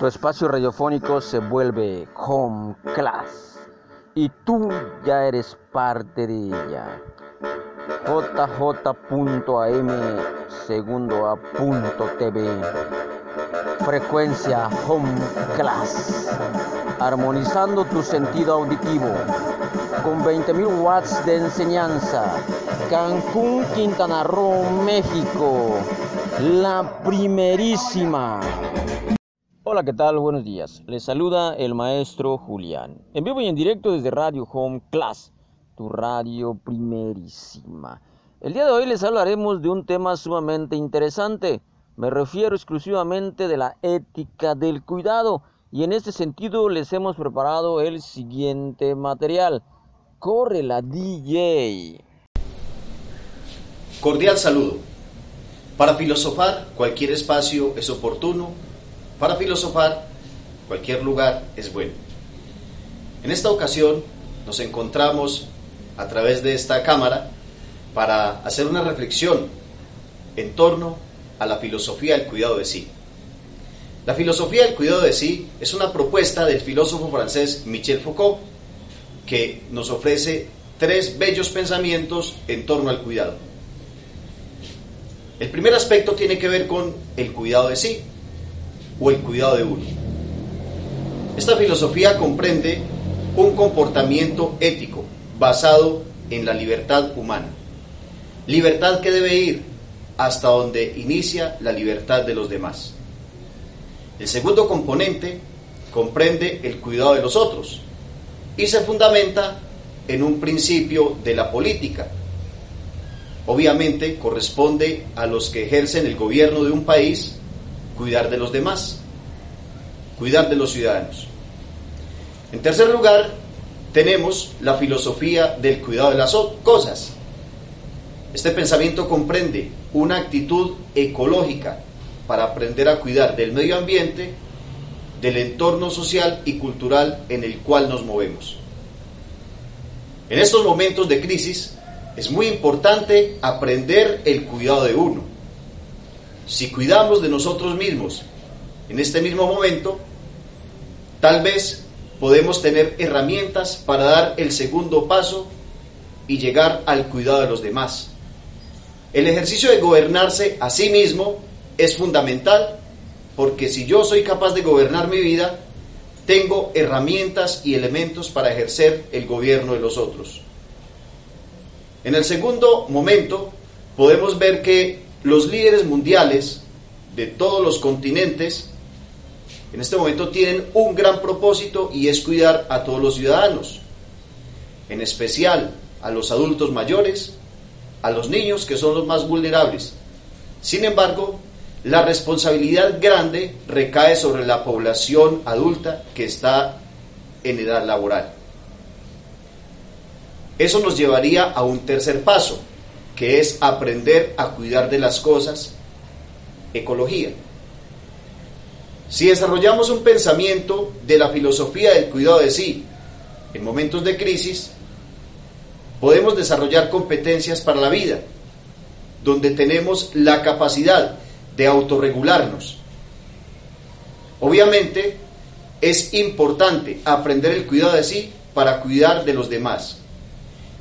Tu espacio radiofónico se vuelve home class y tú ya eres parte de ella. JJ.am segundo a punto TV. Frecuencia Home Class. Armonizando tu sentido auditivo. Con 20.000 watts de enseñanza. Cancún, Quintana Roo, México. La primerísima. Hola, ¿qué tal? Buenos días. Les saluda el maestro Julián. En vivo y en directo desde Radio Home Class, tu radio primerísima. El día de hoy les hablaremos de un tema sumamente interesante. Me refiero exclusivamente de la ética del cuidado y en este sentido les hemos preparado el siguiente material. Corre la DJ. Cordial saludo. Para filosofar, cualquier espacio es oportuno. Para filosofar, cualquier lugar es bueno. En esta ocasión nos encontramos a través de esta cámara para hacer una reflexión en torno a la filosofía del cuidado de sí. La filosofía del cuidado de sí es una propuesta del filósofo francés Michel Foucault que nos ofrece tres bellos pensamientos en torno al cuidado. El primer aspecto tiene que ver con el cuidado de sí o el cuidado de uno. Esta filosofía comprende un comportamiento ético basado en la libertad humana. Libertad que debe ir hasta donde inicia la libertad de los demás. El segundo componente comprende el cuidado de los otros y se fundamenta en un principio de la política. Obviamente corresponde a los que ejercen el gobierno de un país cuidar de los demás, cuidar de los ciudadanos. En tercer lugar, tenemos la filosofía del cuidado de las cosas. Este pensamiento comprende una actitud ecológica para aprender a cuidar del medio ambiente, del entorno social y cultural en el cual nos movemos. En estos momentos de crisis es muy importante aprender el cuidado de uno. Si cuidamos de nosotros mismos en este mismo momento, tal vez podemos tener herramientas para dar el segundo paso y llegar al cuidado de los demás. El ejercicio de gobernarse a sí mismo es fundamental porque si yo soy capaz de gobernar mi vida, tengo herramientas y elementos para ejercer el gobierno de los otros. En el segundo momento, podemos ver que los líderes mundiales de todos los continentes en este momento tienen un gran propósito y es cuidar a todos los ciudadanos, en especial a los adultos mayores, a los niños que son los más vulnerables. Sin embargo, la responsabilidad grande recae sobre la población adulta que está en edad laboral. Eso nos llevaría a un tercer paso, que es aprender a cuidar de las cosas, ecología. Si desarrollamos un pensamiento de la filosofía del cuidado de sí en momentos de crisis, podemos desarrollar competencias para la vida, donde tenemos la capacidad de autorregularnos. Obviamente, es importante aprender el cuidado de sí para cuidar de los demás.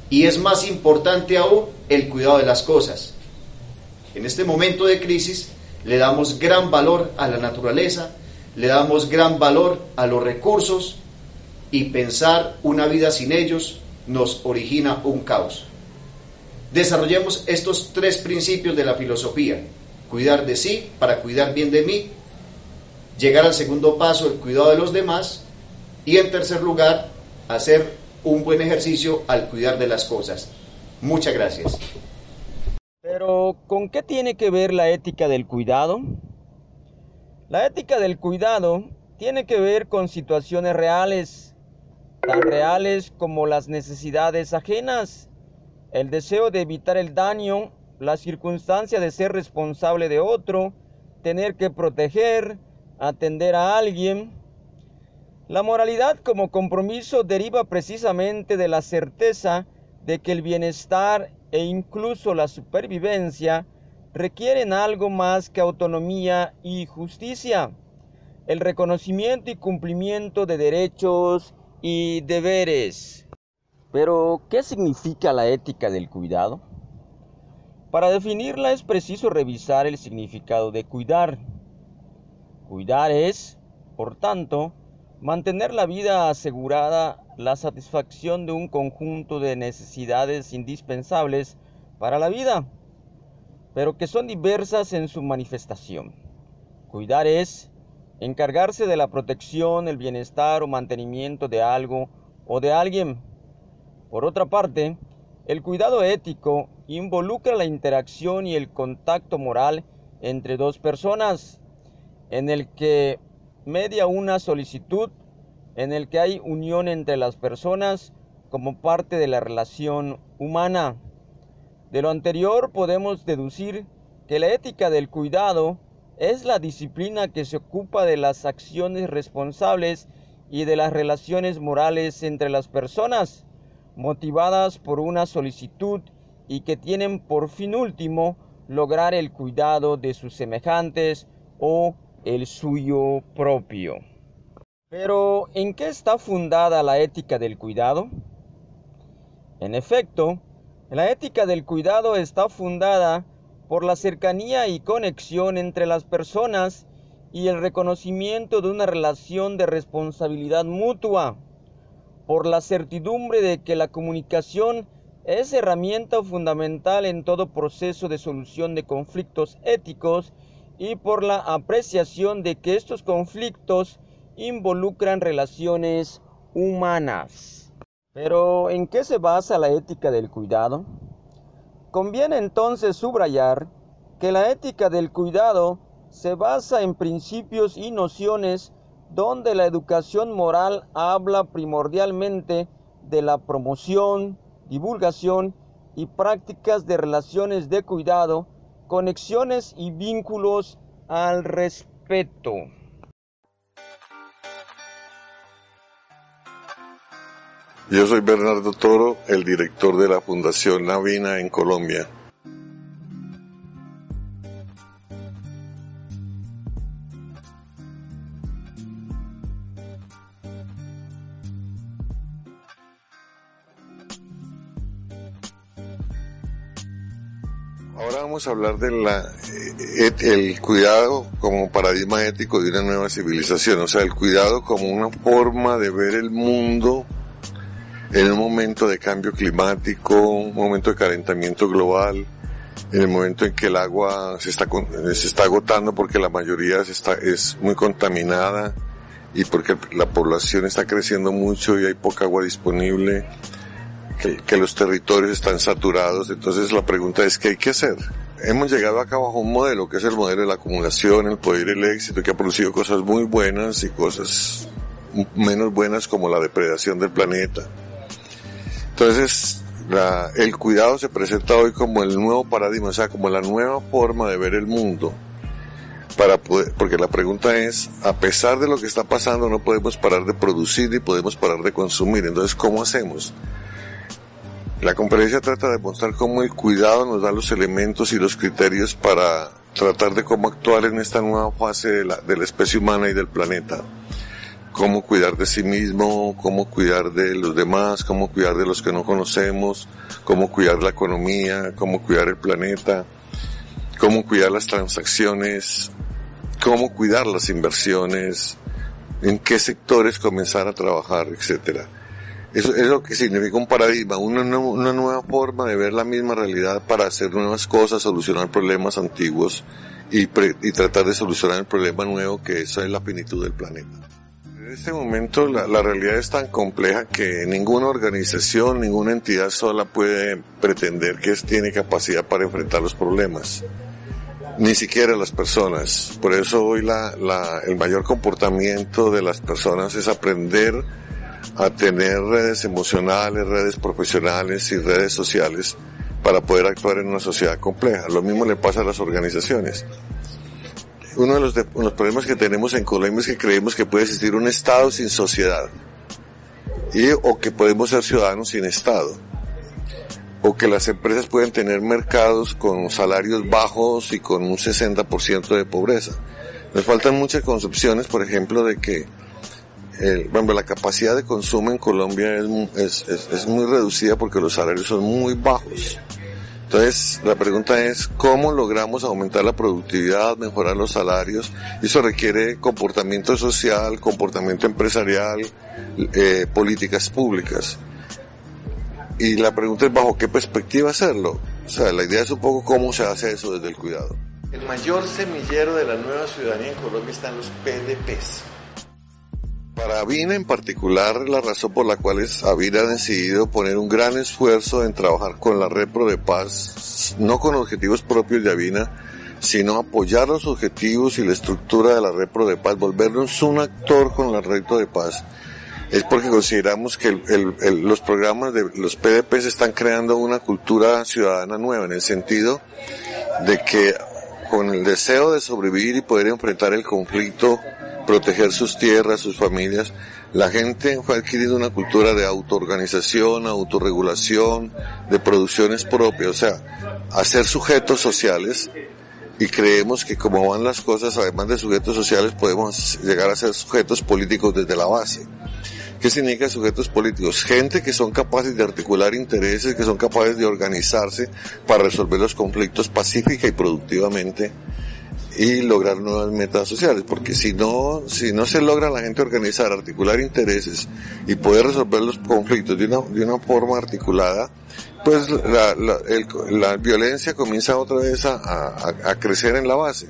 Y es más importante aún el cuidado de las cosas. En este momento de crisis le damos gran valor a la naturaleza, le damos gran valor a los recursos y pensar una vida sin ellos nos origina un caos. Desarrollemos estos tres principios de la filosofía. Cuidar de sí para cuidar bien de mí. Llegar al segundo paso, el cuidado de los demás. Y en tercer lugar, hacer un buen ejercicio al cuidar de las cosas. Muchas gracias. Pero, ¿con qué tiene que ver la ética del cuidado? La ética del cuidado tiene que ver con situaciones reales, tan reales como las necesidades ajenas, el deseo de evitar el daño, la circunstancia de ser responsable de otro, tener que proteger, atender a alguien, la moralidad como compromiso deriva precisamente de la certeza de que el bienestar e incluso la supervivencia requieren algo más que autonomía y justicia. el reconocimiento y cumplimiento de derechos y deberes. Pero, ¿qué significa la ética del cuidado? Para definirla es preciso revisar el significado de cuidar. Cuidar es, por tanto, mantener la vida asegurada la satisfacción de un conjunto de necesidades indispensables para la vida, pero que son diversas en su manifestación. Cuidar es encargarse de la protección, el bienestar o mantenimiento de algo o de alguien. Por otra parte, el cuidado ético involucra la interacción y el contacto moral entre dos personas, en el que media una solicitud, en el que hay unión entre las personas como parte de la relación humana. De lo anterior podemos deducir que la ética del cuidado es la disciplina que se ocupa de las acciones responsables y de las relaciones morales entre las personas, motivadas por una solicitud y que tienen por fin último lograr el cuidado de sus semejantes o el suyo propio. Pero, ¿en qué está fundada la ética del cuidado? En efecto, la ética del cuidado está fundada por la cercanía y conexión entre las personas y el reconocimiento de una relación de responsabilidad mutua, por la certidumbre de que la comunicación es herramienta fundamental en todo proceso de solución de conflictos éticos y por la apreciación de que estos conflictos involucran relaciones humanas. Pero, ¿en qué se basa la ética del cuidado? Conviene entonces subrayar que la ética del cuidado se basa en principios y nociones donde la educación moral habla primordialmente de la promoción, divulgación y prácticas de relaciones de cuidado, conexiones y vínculos al respeto. Yo soy Bernardo Toro, el director de la Fundación Navina en Colombia. Hablar del eh, cuidado como paradigma ético de una nueva civilización, o sea, el cuidado como una forma de ver el mundo en un momento de cambio climático, un momento de calentamiento global, en el momento en que el agua se está, se está agotando porque la mayoría está, es muy contaminada y porque la población está creciendo mucho y hay poca agua disponible que, los territorios están saturados. Entonces la pregunta es, ¿qué hay que hacer? Hemos llegado acá bajo un modelo que es el modelo de la acumulación, el poder y el éxito, que ha producido cosas muy buenas y cosas menos buenas como la depredación del planeta. Entonces, el cuidado se presenta hoy como el nuevo paradigma, o sea, como la nueva forma de ver el mundo. Para poder, porque la pregunta es, a pesar de lo que está pasando, no podemos parar de producir y podemos parar de consumir. Entonces, ¿cómo hacemos? La conferencia trata de mostrar cómo el cuidado nos da los elementos y los criterios para tratar de cómo actuar en esta nueva fase de la, de la especie humana y del planeta. Cómo cuidar de sí mismo, cómo cuidar de los demás, cómo cuidar de los que no conocemos, cómo cuidar la economía, cómo cuidar el planeta, cómo cuidar las transacciones, cómo cuidar las inversiones, en qué sectores comenzar a trabajar, etcétera. Eso es lo que significa un paradigma, una, una, nueva forma de ver la misma realidad para hacer nuevas cosas, solucionar problemas antiguos y, y tratar de solucionar el problema nuevo que eso es la finitud del planeta. En este momento la, la, realidad es tan compleja que ninguna organización, ninguna entidad sola puede pretender que tiene capacidad para enfrentar los problemas. Ni siquiera las personas. Por eso hoy la, la, el mayor comportamiento de las personas es aprender a tener redes emocionales, redes profesionales y redes sociales para poder actuar en una sociedad compleja. Lo mismo le pasa a las organizaciones. Uno de los, problemas que tenemos en Colombia es que creemos que puede existir un Estado sin sociedad y, o que podemos ser ciudadanos sin Estado o que las empresas pueden tener mercados con salarios bajos y con un 60% de pobreza. Nos faltan muchas concepciones, por ejemplo, de que bueno, la capacidad de consumo en Colombia es, es, es, muy reducida porque los salarios son muy bajos. Entonces, la pregunta es cómo logramos aumentar la productividad, mejorar los salarios. Eso requiere comportamiento social, comportamiento empresarial, eh, políticas públicas. Y la pregunta es bajo qué perspectiva hacerlo. O sea, la idea es un poco cómo se hace eso desde el cuidado. El mayor semillero de la nueva ciudadanía en Colombia están los PDPs. Para Avina en particular, la razón por la cual Avina ha decidido poner un gran esfuerzo en trabajar con la Red Pro de Paz, no con objetivos propios de Avina, sino apoyar los objetivos y la estructura de la Red Pro de Paz, volvernos un actor con la Red Pro de Paz, es porque consideramos que los programas de los PDPs están creando una cultura ciudadana nueva, en el sentido de que con el deseo de sobrevivir y poder enfrentar el conflicto proteger sus tierras, sus familias, la gente fue adquiriendo una cultura de autoorganización, autorregulación, de producciones propias, o sea, hacer sujetos sociales y creemos que como van las cosas, además de sujetos sociales, podemos llegar a ser sujetos políticos desde la base. ¿Qué significa sujetos políticos? Gente que son capaces de articular intereses, que son capaces de organizarse para resolver los conflictos pacífica y productivamente y lograr nuevas metas sociales, porque si no, si no se logra la gente organizar, articular intereses y poder resolver los conflictos de una, de una forma articulada, pues la, la, la violencia comienza otra vez a, a, a, crecer en la base.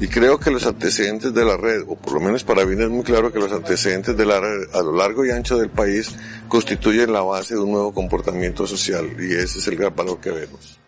Y creo que los antecedentes de la red, o por lo menos para mí es muy claro que los antecedentes de la red a lo largo y ancho del país constituyen la base de un nuevo comportamiento social, y ese es el gran valor que vemos.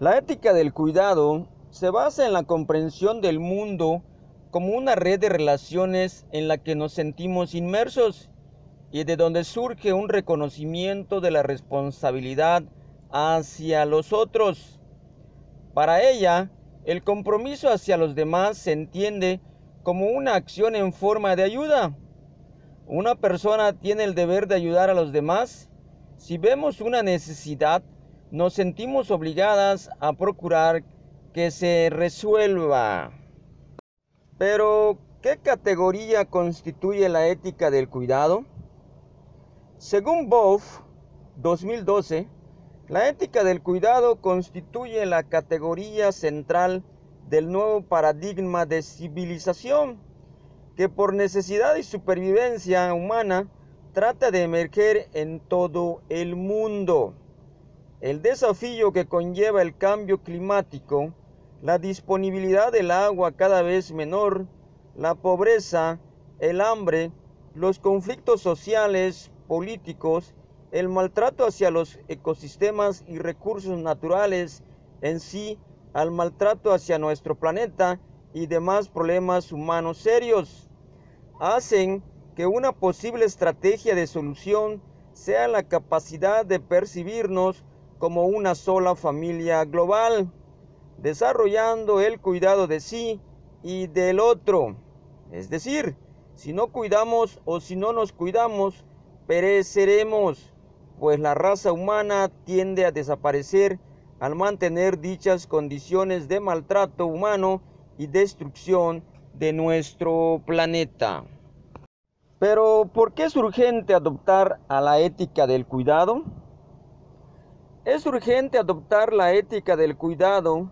La ética del cuidado se basa en la comprensión del mundo como una red de relaciones en la que nos sentimos inmersos y de donde surge un reconocimiento de la responsabilidad hacia los otros. Para ella, el compromiso hacia los demás se entiende como una acción en forma de ayuda. Una persona tiene el deber de ayudar a los demás si vemos una necesidad nos sentimos obligadas a procurar que se resuelva. Pero, ¿qué categoría constituye la ética del cuidado? Según Boff, 2012, la ética del cuidado constituye la categoría central del nuevo paradigma de civilización que por necesidad y supervivencia humana trata de emerger en todo el mundo. El desafío que conlleva el cambio climático, la disponibilidad del agua cada vez menor, la pobreza, el hambre, los conflictos sociales, políticos, el maltrato hacia los ecosistemas y recursos naturales en sí, al maltrato hacia nuestro planeta y demás problemas humanos serios, hacen que una posible estrategia de solución sea la capacidad de percibirnos como una sola familia global, desarrollando el cuidado de sí y del otro. Es decir, si no cuidamos o si no nos cuidamos, pereceremos, pues la raza humana tiende a desaparecer al mantener dichas condiciones de maltrato humano y destrucción de nuestro planeta. Pero, ¿por qué es urgente adoptar a la ética del cuidado? Es urgente adoptar la ética del cuidado.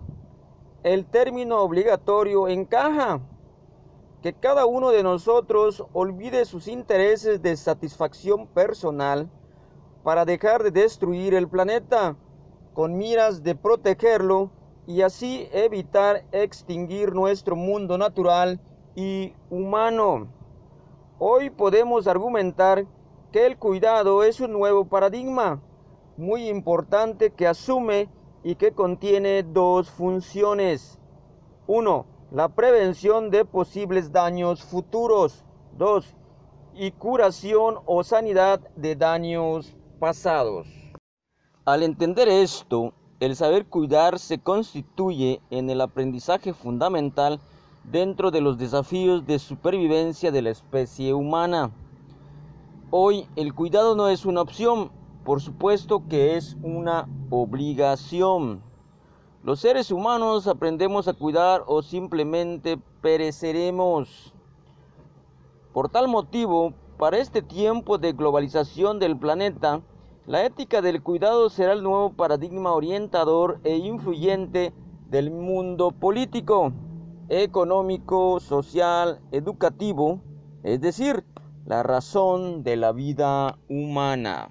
El término obligatorio encaja. Que cada uno de nosotros olvide sus intereses de satisfacción personal para dejar de destruir el planeta con miras de protegerlo y así evitar extinguir nuestro mundo natural y humano. Hoy podemos argumentar que el cuidado es un nuevo paradigma muy importante que asume y que contiene dos funciones. Uno, la prevención de posibles daños futuros. 2. Y curación o sanidad de daños pasados. Al entender esto, el saber cuidar se constituye en el aprendizaje fundamental dentro de los desafíos de supervivencia de la especie humana. Hoy el cuidado no es una opción, por supuesto que es una obligación. Los seres humanos aprendemos a cuidar o simplemente pereceremos. Por tal motivo, para este tiempo de globalización del planeta, la ética del cuidado será el nuevo paradigma orientador e influyente del mundo político, económico, social, educativo, es decir, la razón de la vida humana.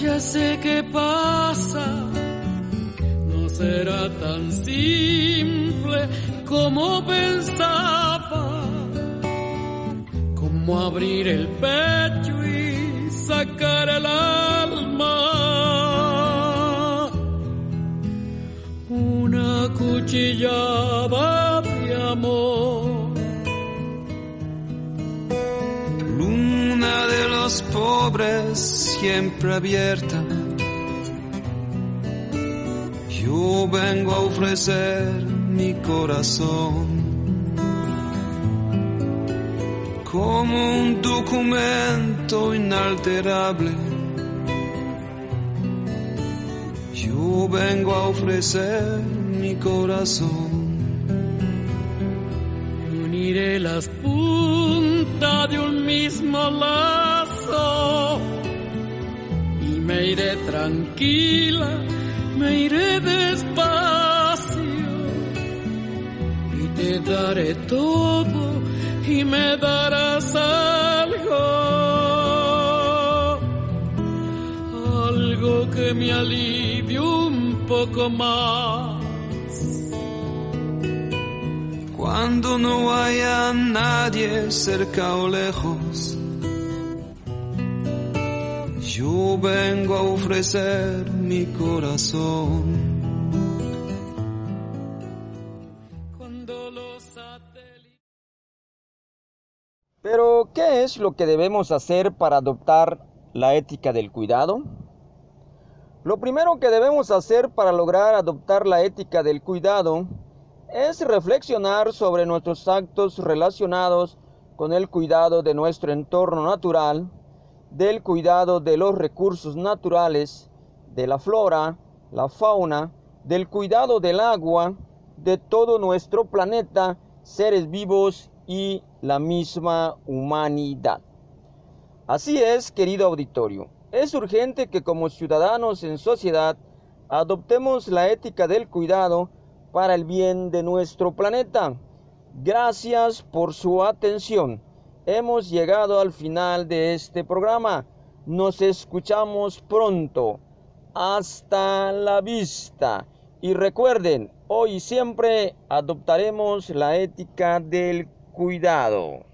ya sé qué pasa. No será tan simple como pensaba, como abrir el pecho y sacar el alma. Una cuchillada de amor. Luna de los pobres siempre abierta. Yo vengo a ofrecer mi corazón como un documento inalterable. Yo vengo a ofrecer mi corazón. Uniré las puntas de un mismo lazo me iré tranquila, me iré despacio y te daré todo y me darás algo, algo que me alivie un poco más. Cuando no haya nadie cerca o lejos, yo vengo a ofrecer mi corazón. Pero, ¿qué es lo que debemos hacer para adoptar la ética del cuidado? Lo primero que debemos hacer para lograr adoptar la ética del cuidado es reflexionar sobre nuestros actos relacionados con el cuidado de nuestro entorno natural, del cuidado de los recursos naturales, de la flora, la fauna, del cuidado del agua, de todo nuestro planeta, seres vivos y la misma humanidad. Así es, querido auditorio, es urgente que como ciudadanos en sociedad adoptemos la ética del cuidado para el bien de nuestro planeta. Gracias por su atención. Hemos llegado al final de este programa. Nos escuchamos pronto. Hasta la vista. Y recuerden, hoy siempre adoptaremos la ética del cuidado.